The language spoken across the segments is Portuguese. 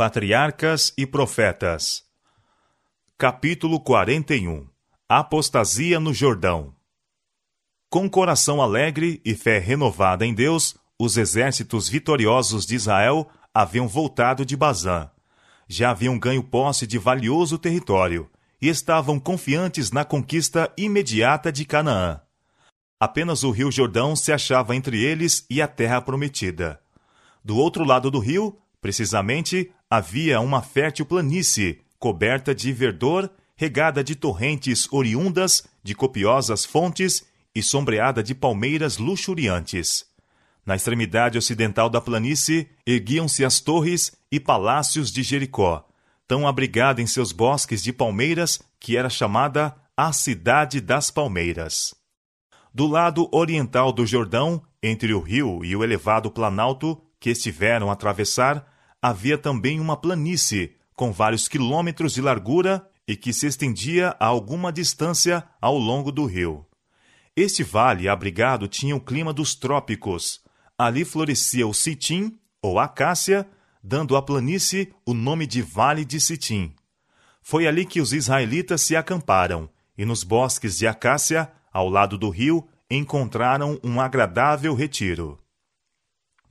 Patriarcas e Profetas. Capítulo 41 Apostasia no Jordão. Com coração alegre e fé renovada em Deus, os exércitos vitoriosos de Israel haviam voltado de Bazã. Já haviam ganho posse de valioso território e estavam confiantes na conquista imediata de Canaã. Apenas o rio Jordão se achava entre eles e a terra prometida. Do outro lado do rio, precisamente, havia uma fértil planície, coberta de verdor, regada de torrentes oriundas de copiosas fontes e sombreada de palmeiras luxuriantes. Na extremidade ocidental da planície erguiam-se as torres e palácios de Jericó, tão abrigada em seus bosques de palmeiras que era chamada a Cidade das Palmeiras. Do lado oriental do Jordão, entre o rio e o elevado planalto que estiveram a atravessar, havia também uma planície, com vários quilômetros de largura e que se estendia a alguma distância ao longo do rio. Este vale abrigado tinha o clima dos trópicos. Ali florescia o citim, ou acácia, dando à planície o nome de Vale de Citim. Foi ali que os israelitas se acamparam, e nos bosques de acácia, ao lado do rio, encontraram um agradável retiro.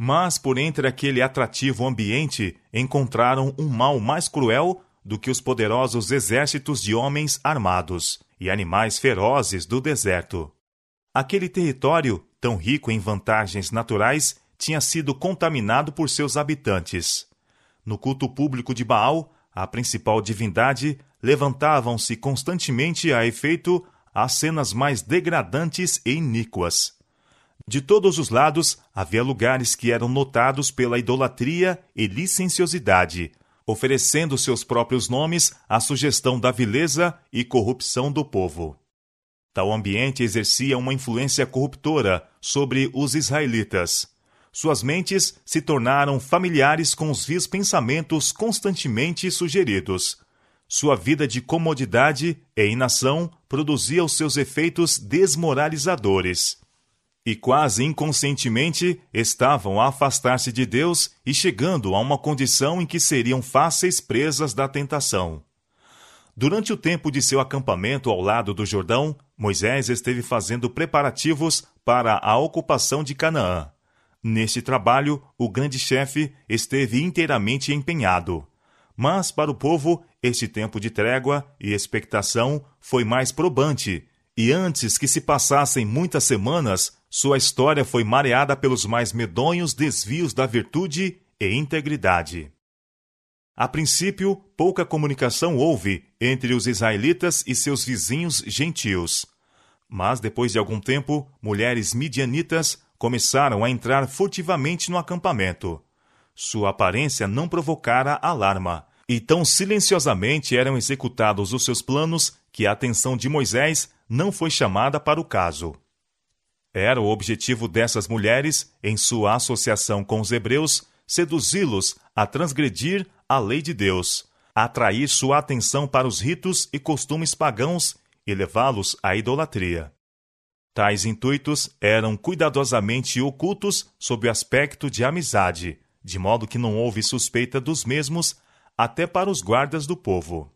Mas por entre aquele atrativo ambiente encontraram um mal mais cruel do que os poderosos exércitos de homens armados e animais ferozes do deserto. Aquele território, tão rico em vantagens naturais, tinha sido contaminado por seus habitantes. No culto público de Baal, a principal divindade, levantavam-se constantemente a efeito as cenas mais degradantes e iníquas. De todos os lados, havia lugares que eram notados pela idolatria e licenciosidade, oferecendo seus próprios nomes à sugestão da vileza e corrupção do povo. Tal ambiente exercia uma influência corruptora sobre os israelitas. Suas mentes se tornaram familiares com os vis pensamentos constantemente sugeridos. Sua vida de comodidade e inação produzia os seus efeitos desmoralizadores e quase inconscientemente estavam a afastar-se de Deus e chegando a uma condição em que seriam fáceis presas da tentação. Durante o tempo de seu acampamento ao lado do Jordão, Moisés esteve fazendo preparativos para a ocupação de Canaã. Neste trabalho, o grande chefe esteve inteiramente empenhado. Mas para o povo, este tempo de trégua e expectação foi mais probante, e antes que se passassem muitas semanas, sua história foi mareada pelos mais medonhos desvios da virtude e integridade. A princípio, pouca comunicação houve entre os israelitas e seus vizinhos gentios. Mas depois de algum tempo, mulheres midianitas começaram a entrar furtivamente no acampamento. Sua aparência não provocara alarma, e tão silenciosamente eram executados os seus planos que a atenção de Moisés não foi chamada para o caso. Era o objetivo dessas mulheres, em sua associação com os hebreus, seduzi-los a transgredir a lei de Deus, atrair sua atenção para os ritos e costumes pagãos e levá-los à idolatria. Tais intuitos eram cuidadosamente ocultos sob o aspecto de amizade, de modo que não houve suspeita dos mesmos até para os guardas do povo.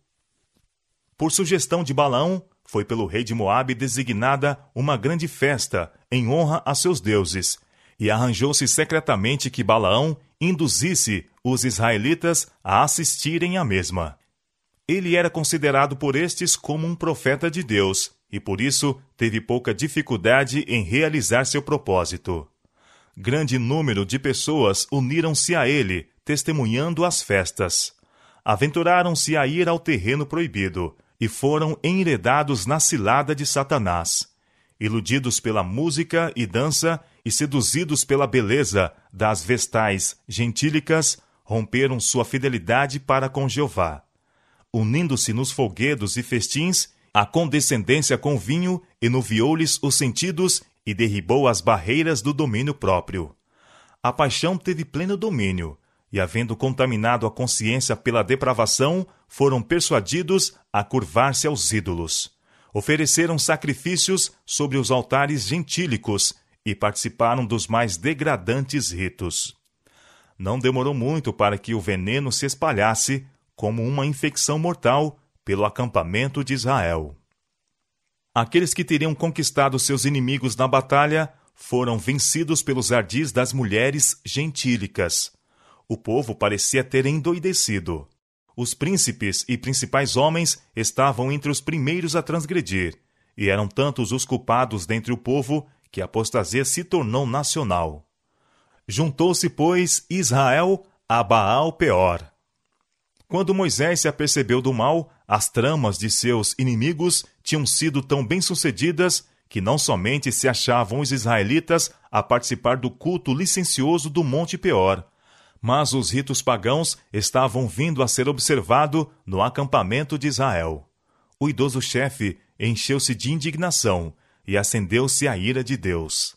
Por sugestão de Balaão, foi pelo rei de Moabe designada uma grande festa em honra a seus deuses, e arranjou-se secretamente que Balaão induzisse os israelitas a assistirem à mesma. Ele era considerado por estes como um profeta de Deus, e por isso teve pouca dificuldade em realizar seu propósito. Grande número de pessoas uniram-se a ele, testemunhando as festas. Aventuraram-se a ir ao terreno proibido, e foram enredados na cilada de Satanás. Iludidos pela música e dança e seduzidos pela beleza das vestais gentílicas, romperam sua fidelidade para com Jeová. Unindo-se nos folguedos e festins, a condescendência com vinho enuviou-lhes os sentidos e derribou as barreiras do domínio próprio. A paixão teve pleno domínio, e, havendo contaminado a consciência pela depravação, foram persuadidos a curvar-se aos ídolos. Ofereceram sacrifícios sobre os altares gentílicos e participaram dos mais degradantes ritos. não demorou muito para que o veneno se espalhasse como uma infecção mortal pelo acampamento de Israel. Aqueles que teriam conquistado seus inimigos na batalha foram vencidos pelos ardis das mulheres gentílicas. O povo parecia ter endoidecido. Os príncipes e principais homens estavam entre os primeiros a transgredir, e eram tantos os culpados dentre o povo que a apostasia se tornou nacional. Juntou-se, pois, Israel a Baal Peor. Quando Moisés se apercebeu do mal, as tramas de seus inimigos tinham sido tão bem-sucedidas que não somente se achavam os israelitas a participar do culto licencioso do Monte Peor, mas os ritos pagãos estavam vindo a ser observado no acampamento de Israel. O idoso chefe encheu-se de indignação e acendeu-se a ira de Deus.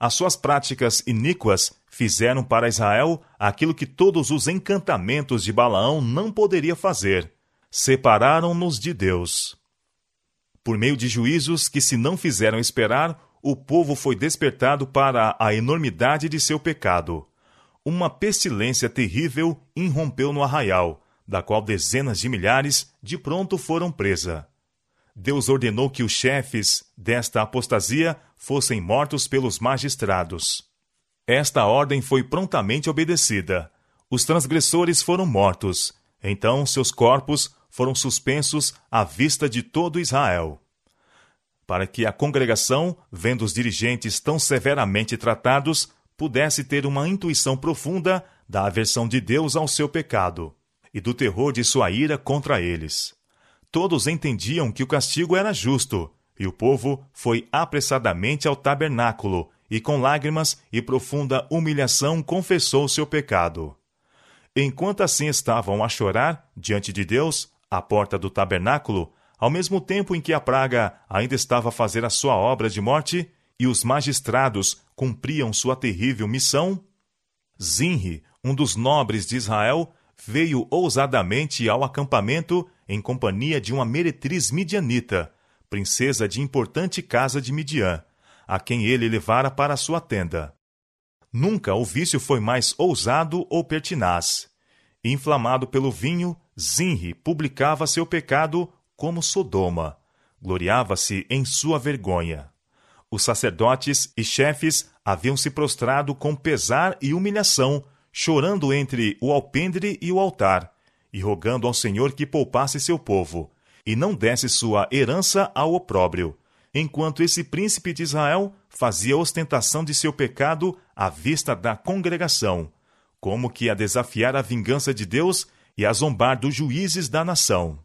As suas práticas iníquas fizeram para Israel aquilo que todos os encantamentos de Balaão não poderia fazer: separaram-nos de Deus. Por meio de juízos que se não fizeram esperar, o povo foi despertado para a enormidade de seu pecado. Uma pestilência terrível irrompeu no arraial, da qual dezenas de milhares de pronto foram presa. Deus ordenou que os chefes desta apostasia fossem mortos pelos magistrados. Esta ordem foi prontamente obedecida. Os transgressores foram mortos. Então seus corpos foram suspensos à vista de todo Israel. Para que a congregação, vendo os dirigentes tão severamente tratados, pudesse ter uma intuição profunda da aversão de Deus ao seu pecado e do terror de sua ira contra eles. Todos entendiam que o castigo era justo, e o povo foi apressadamente ao tabernáculo e, com lágrimas e profunda humilhação, confessou seu pecado. Enquanto assim estavam a chorar diante de Deus, à porta do tabernáculo, ao mesmo tempo em que a praga ainda estava a fazer a sua obra de morte e os magistrados cumpriam sua terrível missão, Zinri, um dos nobres de Israel, veio ousadamente ao acampamento em companhia de uma meretriz midianita, princesa de importante casa de Midian, a quem ele levara para sua tenda. Nunca o vício foi mais ousado ou pertinaz. Inflamado pelo vinho, Zinri publicava seu pecado como Sodoma. Gloriava-se em sua vergonha. Os sacerdotes e chefes haviam se prostrado com pesar e humilhação, chorando entre o alpendre e o altar, e rogando ao Senhor que poupasse seu povo, e não desse sua herança ao opróbrio, enquanto esse príncipe de Israel fazia ostentação de seu pecado à vista da congregação, como que a desafiar a vingança de Deus e a zombar dos juízes da nação.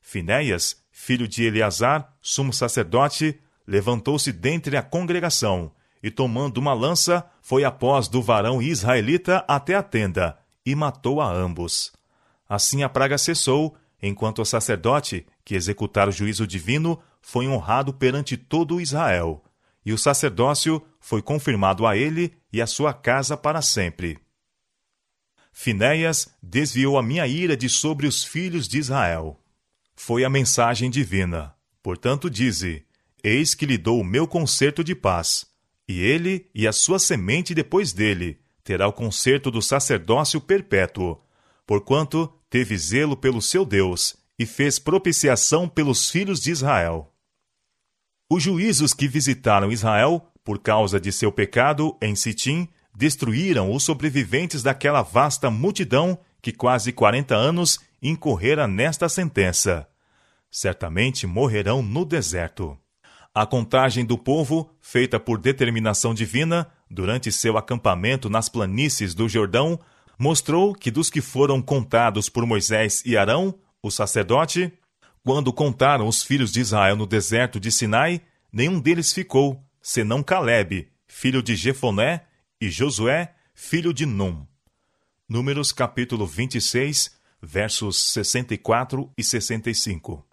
Finéias, filho de Eleazar, sumo sacerdote, levantou-se dentre a congregação e, tomando uma lança, foi após do varão israelita até a tenda e matou a ambos. Assim a praga cessou, enquanto o sacerdote, que executara o juízo divino, foi honrado perante todo Israel, e o sacerdócio foi confirmado a ele e a sua casa para sempre. Finéias desviou a minha ira de sobre os filhos de Israel. Foi a mensagem divina. Portanto, dize: Eis que lhe dou o meu concerto de paz, e ele e a sua semente depois dele terá o concerto do sacerdócio perpétuo, porquanto teve zelo pelo seu Deus e fez propiciação pelos filhos de Israel. Os juízos que visitaram Israel, por causa de seu pecado em Sitim, destruíram os sobreviventes daquela vasta multidão que quase quarenta anos incorrera nesta sentença. Certamente morrerão no deserto. A contagem do povo, feita por determinação divina, durante seu acampamento nas planícies do Jordão, mostrou que dos que foram contados por Moisés e Arão, o sacerdote, quando contaram os filhos de Israel no deserto de Sinai, nenhum deles ficou, senão Caleb, filho de Jefoné, e Josué, filho de Num. Números capítulo 26, versos 64 e 65.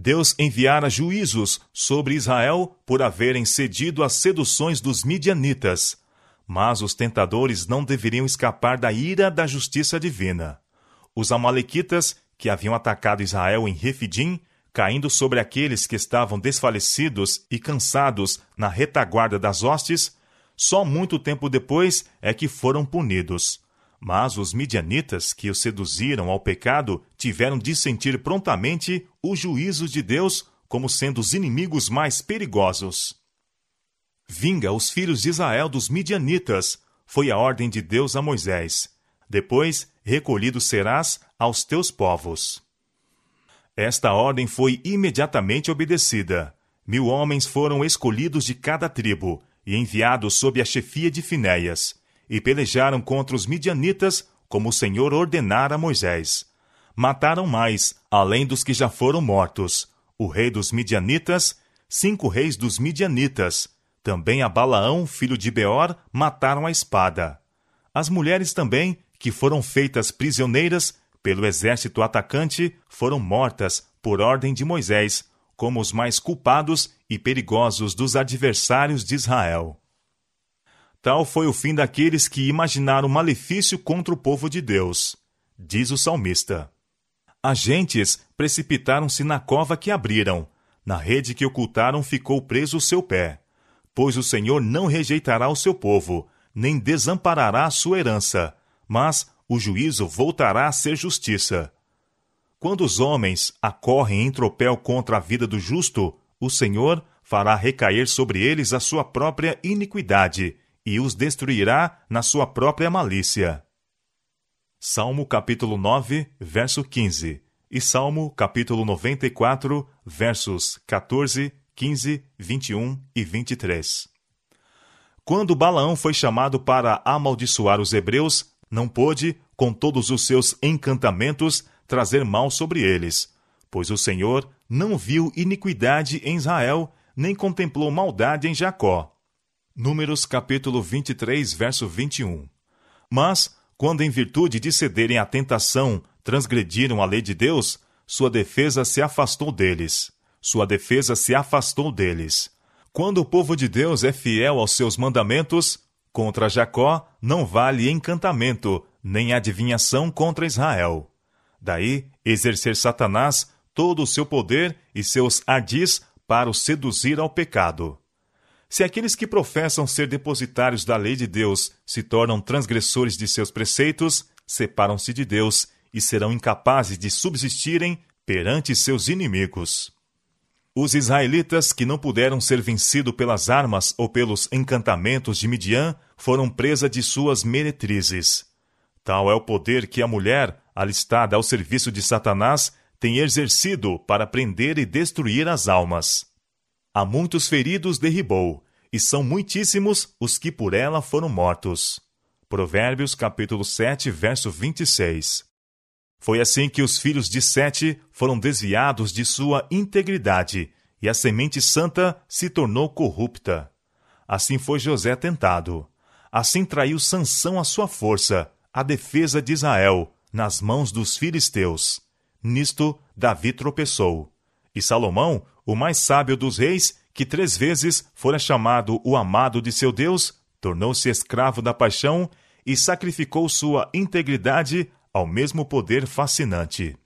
Deus enviara juízos sobre Israel por haverem cedido às seduções dos midianitas, mas os tentadores não deveriam escapar da ira da justiça divina. Os Amalequitas, que haviam atacado Israel em Refidim, caindo sobre aqueles que estavam desfalecidos e cansados na retaguarda das hostes, Só muito tempo depois é que foram punidos. Mas os midianitas que os seduziram ao pecado tiveram de sentir prontamente o juízo de Deus como sendo os inimigos mais perigosos. Vinga os filhos de Israel dos midianitas, foi a ordem de Deus a Moisés. Depois, recolhido serás aos teus povos. Esta ordem foi imediatamente obedecida. Mil homens foram escolhidos de cada tribo e enviados sob a chefia de Finéias, e pelejaram contra os midianitas como o Senhor ordenara a Moisés. Mataram mais, além dos que já foram mortos, o rei dos midianitas, cinco reis dos midianitas, também a Balaão, filho de Beor, mataram a espada. As mulheres também, que foram feitas prisioneiras pelo exército atacante, foram mortas por ordem de Moisés, como os mais culpados e perigosos dos adversários de Israel. Tal foi o fim daqueles que imaginaram malefício contra o povo de Deus, diz o salmista. Agentes precipitaram-se na cova que abriram, na rede que ocultaram ficou preso o seu pé pois o Senhor não rejeitará o seu povo, nem desamparará a sua herança, mas o juízo voltará a ser justiça. Quando os homens acorrem em tropel contra a vida do justo, o Senhor fará recair sobre eles a sua própria iniquidade e os destruirá na sua própria malícia. Salmo capítulo 9, verso 15 e Salmo capítulo 94, versos 14 15, 21 e 23. Quando Balaão foi chamado para amaldiçoar os hebreus, não pôde, com todos os seus encantamentos, trazer mal sobre eles, pois o Senhor não viu iniquidade em Israel, nem contemplou maldade em Jacó. Números capítulo 23, verso 21. Mas, quando em virtude de cederem à tentação transgrediram a lei de Deus, sua defesa se afastou deles. Sua defesa se afastou deles. Quando o povo de Deus é fiel aos seus mandamentos, contra Jacó não vale encantamento, nem adivinhação contra Israel. Daí exercer Satanás todo o seu poder e seus ardis para o seduzir ao pecado. Se aqueles que professam ser depositários da lei de Deus se tornam transgressores de seus preceitos, separam-se de Deus e serão incapazes de subsistirem perante seus inimigos. Os israelitas que não puderam ser vencidos pelas armas ou pelos encantamentos de Midian foram presa de suas meretrizes. Tal é o poder que a mulher, alistada ao serviço de Satanás, tem exercido para prender e destruir as almas. Há muitos feridos derribou, e são muitíssimos os que por ela foram mortos. Provérbios capítulo 7, verso 26. Foi assim que os filhos de Sete foram desviados de sua integridade, e a semente santa se tornou corrupta. Assim foi José tentado. Assim traiu Sansão a sua força, a defesa de Israel, nas mãos dos filisteus. Nisto Davi tropeçou. E Salomão, o mais sábio dos reis, que três vezes fora chamado o amado de seu Deus, tornou-se escravo da paixão e sacrificou sua integridade ao mesmo poder fascinante.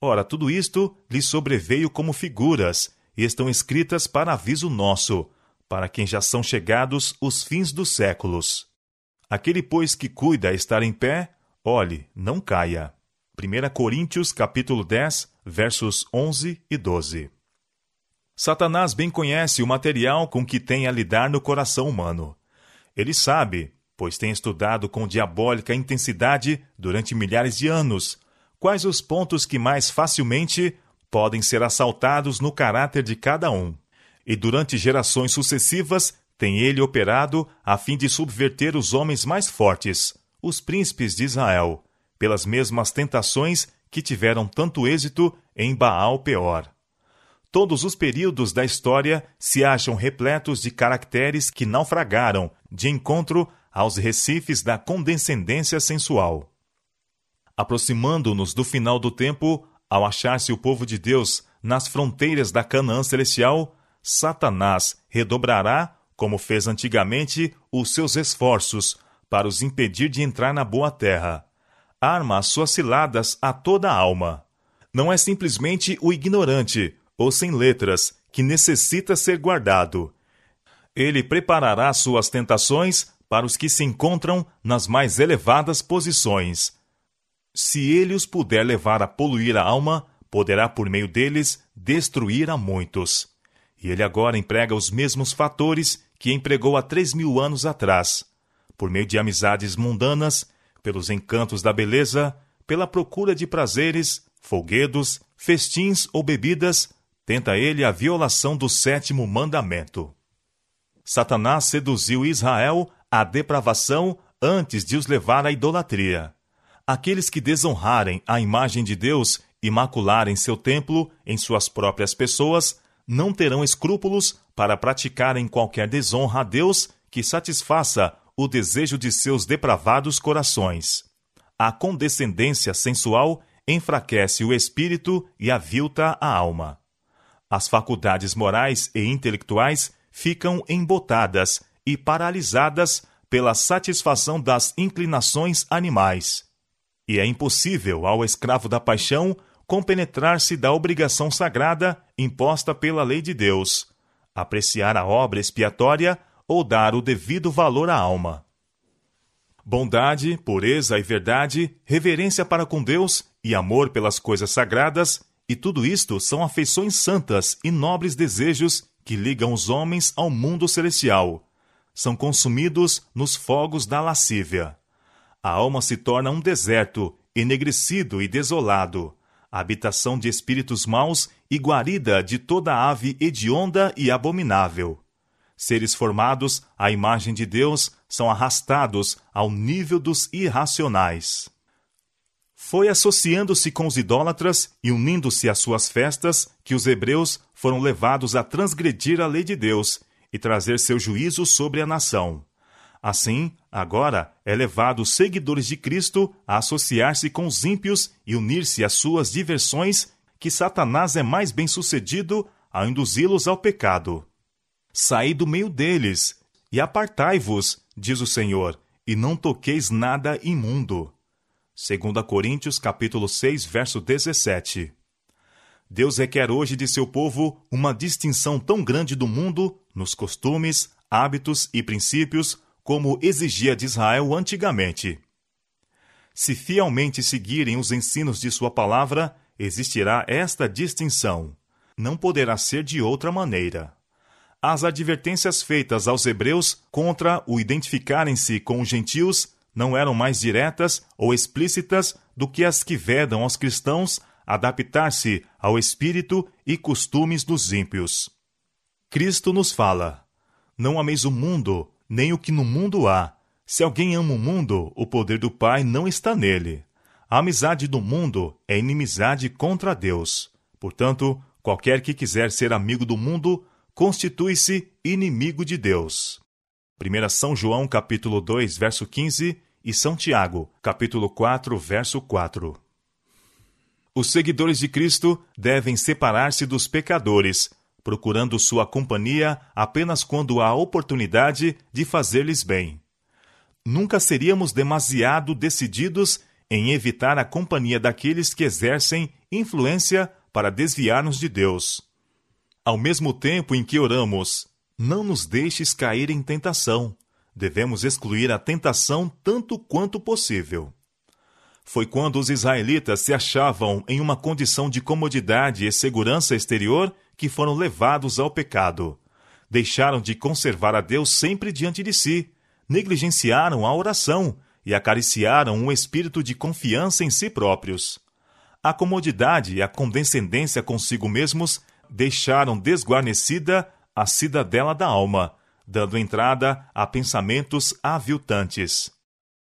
Ora, tudo isto lhe sobreveio como figuras, e estão escritas para aviso nosso, para quem já são chegados os fins dos séculos. Aquele, pois, que cuida estar em pé, olhe, não caia. 1 Coríntios capítulo 10, versos 11 e 12. Satanás bem conhece o material com que tem a lidar no coração humano. Ele sabe pois tem estudado com diabólica intensidade durante milhares de anos quais os pontos que mais facilmente podem ser assaltados no caráter de cada um. E durante gerações sucessivas tem ele operado a fim de subverter os homens mais fortes, os príncipes de Israel, pelas mesmas tentações que tiveram tanto êxito em Baal Peor. Todos os períodos da história se acham repletos de caracteres que naufragaram de encontro aos recifes da condescendência sensual. Aproximando-nos do final do tempo, ao achar-se o povo de Deus nas fronteiras da Canaã celestial, Satanás redobrará, como fez antigamente, os seus esforços para os impedir de entrar na boa terra. Arma as suas ciladas a toda a alma. Não é simplesmente o ignorante, ou sem letras, que necessita ser guardado. Ele preparará suas tentações para os que se encontram nas mais elevadas posições. Se ele os puder levar a poluir a alma, poderá por meio deles destruir a muitos. E ele agora emprega os mesmos fatores que empregou há três mil anos atrás, por meio de amizades mundanas, pelos encantos da beleza, pela procura de prazeres, folguedos, festins ou bebidas, tenta ele a violação do sétimo mandamento. Satanás seduziu Israel à depravação antes de os levar à idolatria. Aqueles que desonrarem a imagem de Deus e macularem seu templo em suas próprias pessoas não terão escrúpulos para praticarem qualquer desonra a Deus que satisfaça o desejo de seus depravados corações. A condescendência sensual enfraquece o espírito e avilta a alma. As faculdades morais e intelectuais ficam embotadas e paralisadas pela satisfação das inclinações animais. E é impossível ao escravo da paixão compenetrar-se da obrigação sagrada imposta pela lei de Deus, apreciar a obra expiatória ou dar o devido valor à alma. Bondade, pureza e verdade, reverência para com Deus e amor pelas coisas sagradas, e tudo isto são afeições santas e nobres desejos que ligam os homens ao mundo celestial. São consumidos nos fogos da lascívia. A alma se torna um deserto, enegrecido e desolado, habitação de espíritos maus e guarida de toda ave hedionda e abominável. Seres formados à imagem de Deus são arrastados ao nível dos irracionais. Foi associando-se com os idólatras e unindo-se às suas festas que os hebreus foram levados a transgredir a lei de Deus e trazer seu juízo sobre a nação. Assim, agora é levado os seguidores de Cristo a associar-se com os ímpios e unir-se às suas diversões, que Satanás é mais bem sucedido a induzi-los ao pecado. Saí do meio deles e apartai-vos, diz o Senhor, e não toqueis nada imundo. 2 Coríntios capítulo 6, verso 17. Deus requer hoje de seu povo uma distinção tão grande do mundo nos costumes, hábitos e princípios como exigia de Israel antigamente. Se fielmente seguirem os ensinos de Sua palavra, existirá esta distinção. Não poderá ser de outra maneira. As advertências feitas aos hebreus contra o identificarem-se com os gentios não eram mais diretas ou explícitas do que as que vedam aos cristãos adaptar-se ao espírito e costumes dos ímpios. Cristo nos fala: Não ameis o mundo, nem o que no mundo há. Se alguém ama o mundo, o poder do Pai não está nele. A amizade do mundo é inimizade contra Deus. Portanto, qualquer que quiser ser amigo do mundo, constitui-se inimigo de Deus. 1 São João capítulo 2, verso 15 e São Tiago, capítulo 4, verso 4. Os seguidores de Cristo devem separar-se dos pecadores, procurando sua companhia apenas quando há oportunidade de fazer-lhes bem. Nunca seríamos demasiado decididos em evitar a companhia daqueles que exercem influência para desviar-nos de Deus. Ao mesmo tempo em que oramos, não nos deixes cair em tentação. Devemos excluir a tentação tanto quanto possível. Foi quando os israelitas se achavam em uma condição de comodidade e segurança exterior que foram levados ao pecado. Deixaram de conservar a Deus sempre diante de si, negligenciaram a oração e acariciaram um espírito de confiança em si próprios. A comodidade e a condescendência consigo mesmos deixaram desguarnecida a cidadela da alma, dando entrada a pensamentos aviltantes.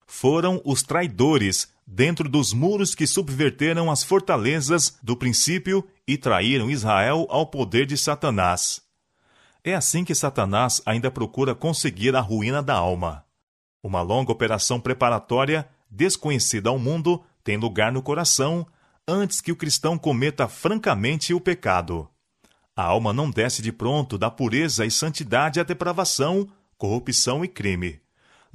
Foram os traidores dentro dos muros que subverteram as fortalezas do princípio e traíram Israel ao poder de Satanás. É assim que Satanás ainda procura conseguir a ruína da alma. Uma longa operação preparatória, desconhecida ao mundo, tem lugar no coração antes que o cristão cometa francamente o pecado. A alma não desce de pronto da pureza e santidade à depravação, corrupção e crime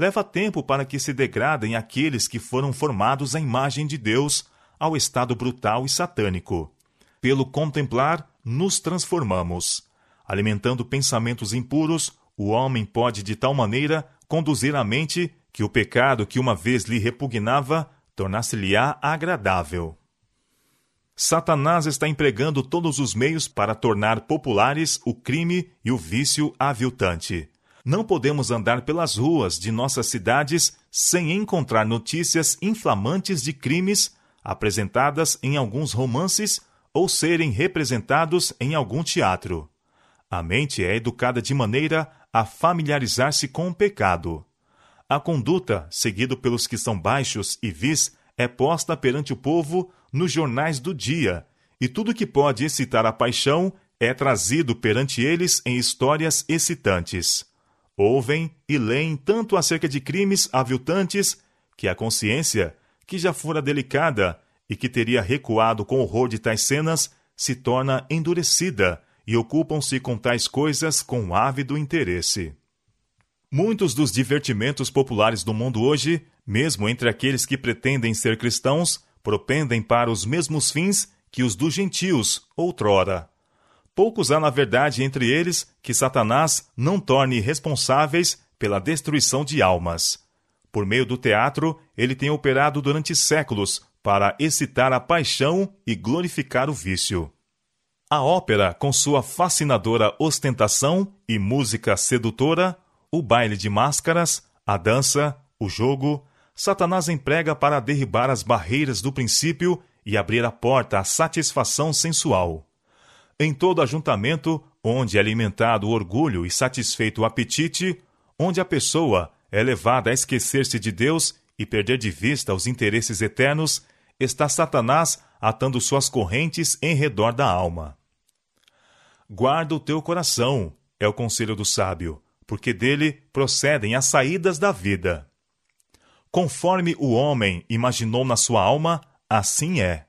leva tempo para que se degradem aqueles que foram formados à imagem de Deus ao estado brutal e satânico. Pelo contemplar, nos transformamos. Alimentando pensamentos impuros, o homem pode de tal maneira conduzir a mente que o pecado que uma vez lhe repugnava tornar-se-lhe-á agradável. Satanás está empregando todos os meios para tornar populares o crime e o vício aviltante. Não podemos andar pelas ruas de nossas cidades sem encontrar notícias inflamantes de crimes apresentadas em alguns romances ou serem representados em algum teatro. A mente é educada de maneira a familiarizar-se com o pecado. A conduta, seguida pelos que são baixos e vis, é posta perante o povo nos jornais do dia, e tudo que pode excitar a paixão é trazido perante eles em histórias excitantes. Ouvem e leem tanto acerca de crimes aviltantes que a consciência, que já fora delicada e que teria recuado com horror de tais cenas, se torna endurecida e ocupam-se com tais coisas com ávido interesse. Muitos dos divertimentos populares do mundo hoje, mesmo entre aqueles que pretendem ser cristãos, propendem para os mesmos fins que os dos gentios outrora. Poucos há, na verdade, entre eles que Satanás não torne responsáveis pela destruição de almas. Por meio do teatro, ele tem operado durante séculos para excitar a paixão e glorificar o vício. A ópera, com sua fascinadora ostentação e música sedutora, o baile de máscaras, a dança, o jogo, Satanás emprega para derribar as barreiras do princípio e abrir a porta à satisfação sensual. Em todo ajuntamento, onde é alimentado o orgulho e satisfeito o apetite, onde a pessoa é levada a esquecer-se de Deus e perder de vista os interesses eternos, está Satanás atando suas correntes em redor da alma. Guarda o teu coração, é o conselho do sábio, porque dele procedem as saídas da vida. Conforme o homem imaginou na sua alma, assim é.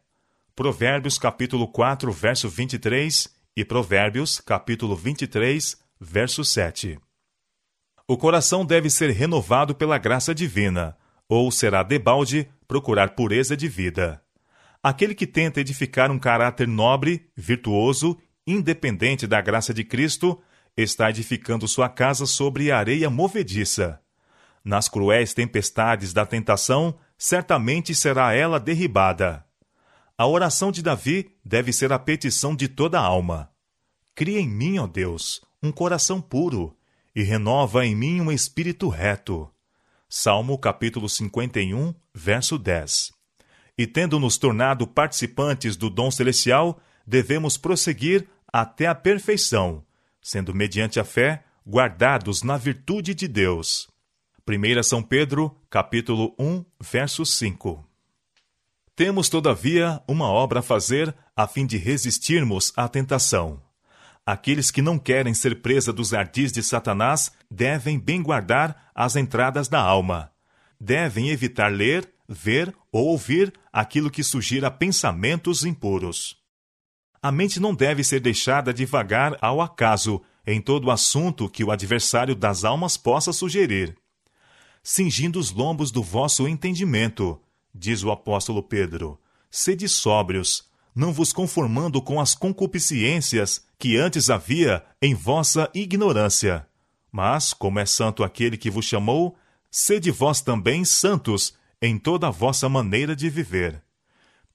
Provérbios capítulo 4, verso 23 e Provérbios capítulo 23, verso 7. O coração deve ser renovado pela graça divina, ou será debalde procurar pureza de vida. Aquele que tenta edificar um caráter nobre, virtuoso, independente da graça de Cristo, está edificando sua casa sobre areia movediça. Nas cruéis tempestades da tentação, certamente será ela derribada. A oração de Davi deve ser a petição de toda a alma. Cria em mim, ó Deus, um coração puro, e renova em mim um espírito reto. Salmo capítulo 51, verso 10. E tendo nos tornado participantes do dom celestial, devemos prosseguir até a perfeição, sendo mediante a fé guardados na virtude de Deus. 1 São Pedro, capítulo 1, verso 5. Temos, todavia, uma obra a fazer a fim de resistirmos à tentação. Aqueles que não querem ser presa dos ardis de Satanás devem bem guardar as entradas da alma. Devem evitar ler, ver ou ouvir aquilo que sugira pensamentos impuros. A mente não deve ser deixada divagar ao acaso em todo assunto que o adversário das almas possa sugerir. Cingindo os lombos do vosso entendimento, diz o apóstolo Pedro, sede sóbrios, não vos conformando com as concupiscências que antes havia em vossa ignorância. Mas, como é santo aquele que vos chamou, sede vós também santos em toda a vossa maneira de viver.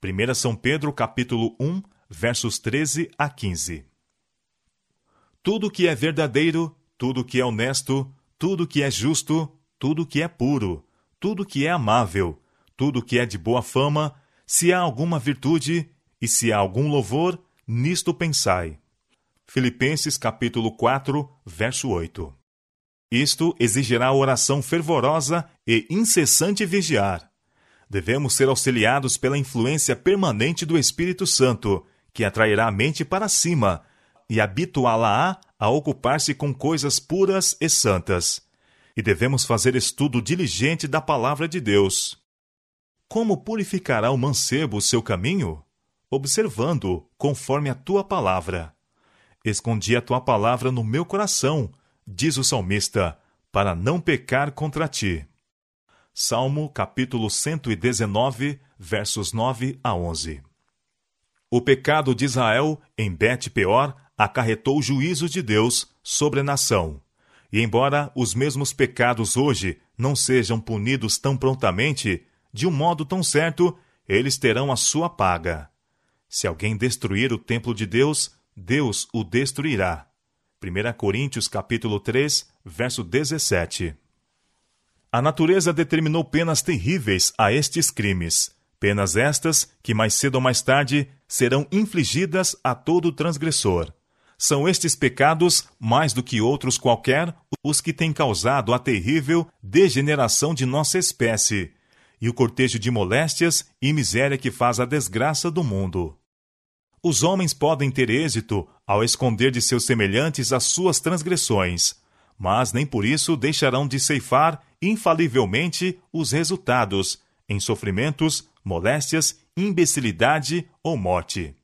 1 São Pedro capítulo 1, versos 13 a 15. Tudo que é verdadeiro, tudo que é honesto, tudo que é justo, tudo que é puro, tudo que é amável, tudo que é de boa fama, se há alguma virtude e se há algum louvor, nisto pensai. Filipenses capítulo 4, verso 8. Isto exigirá oração fervorosa e incessante vigiar. Devemos ser auxiliados pela influência permanente do Espírito Santo, que atrairá a mente para cima e habituá-la-á a ocupar-se com coisas puras e santas. E devemos fazer estudo diligente da palavra de Deus. Como purificará o mancebo o seu caminho? Observando, conforme a tua palavra. Escondi a tua palavra no meu coração, diz o salmista, para não pecar contra ti. Salmo capítulo 119, versos 9 a 11. O pecado de Israel em Bet-peor acarretou o juízo de Deus sobre a nação, E embora os mesmos pecados hoje não sejam punidos tão prontamente, de um modo tão certo, eles terão a sua paga. Se alguém destruir o templo de Deus, Deus o destruirá. 1 Coríntios capítulo 3, verso 17. A natureza determinou penas terríveis a estes crimes, penas estas que mais cedo ou mais tarde serão infligidas a todo transgressor. São estes pecados, mais do que outros qualquer, os que têm causado a terrível degeneração de nossa espécie e o cortejo de moléstias e miséria que faz a desgraça do mundo. Os homens podem ter êxito ao esconder de seus semelhantes as suas transgressões, mas nem por isso deixarão de ceifar infalivelmente os resultados em sofrimentos, moléstias, imbecilidade ou morte.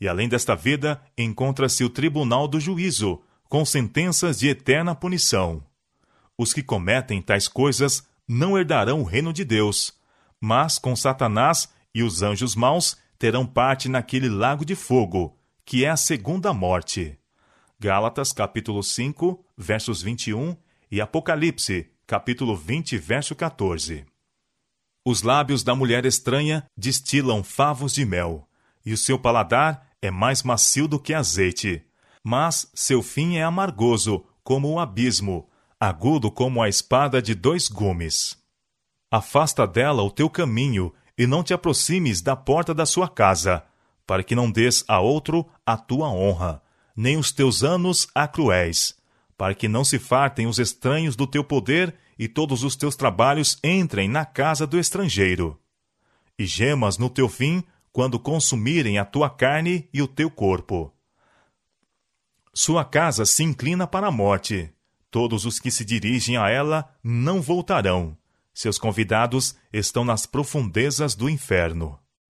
E além desta vida, encontra-se o tribunal do juízo, com sentenças de eterna punição. Os que cometem tais coisas não herdarão o reino de Deus, mas com Satanás e os anjos maus terão parte naquele lago de fogo, que é a segunda morte. Gálatas capítulo 5, versos 21 e Apocalipse capítulo 20, verso 14. Os lábios da mulher estranha destilam favos de mel, e o seu paladar é mais macio do que azeite. Mas seu fim é amargoso, como o abismo, agudo como a espada de dois gumes. Afasta dela o teu caminho, e não te aproximes da porta da sua casa, para que não des a outro a tua honra, nem os teus anos a cruéis, para que não se fartem os estranhos do teu poder e todos os teus trabalhos entrem na casa do estrangeiro. E gemas no teu fim, quando consumirem a tua carne e o teu corpo. Sua casa se inclina para a morte. Todos os que se dirigem a ela não voltarão. Seus convidados estão nas profundezas do inferno.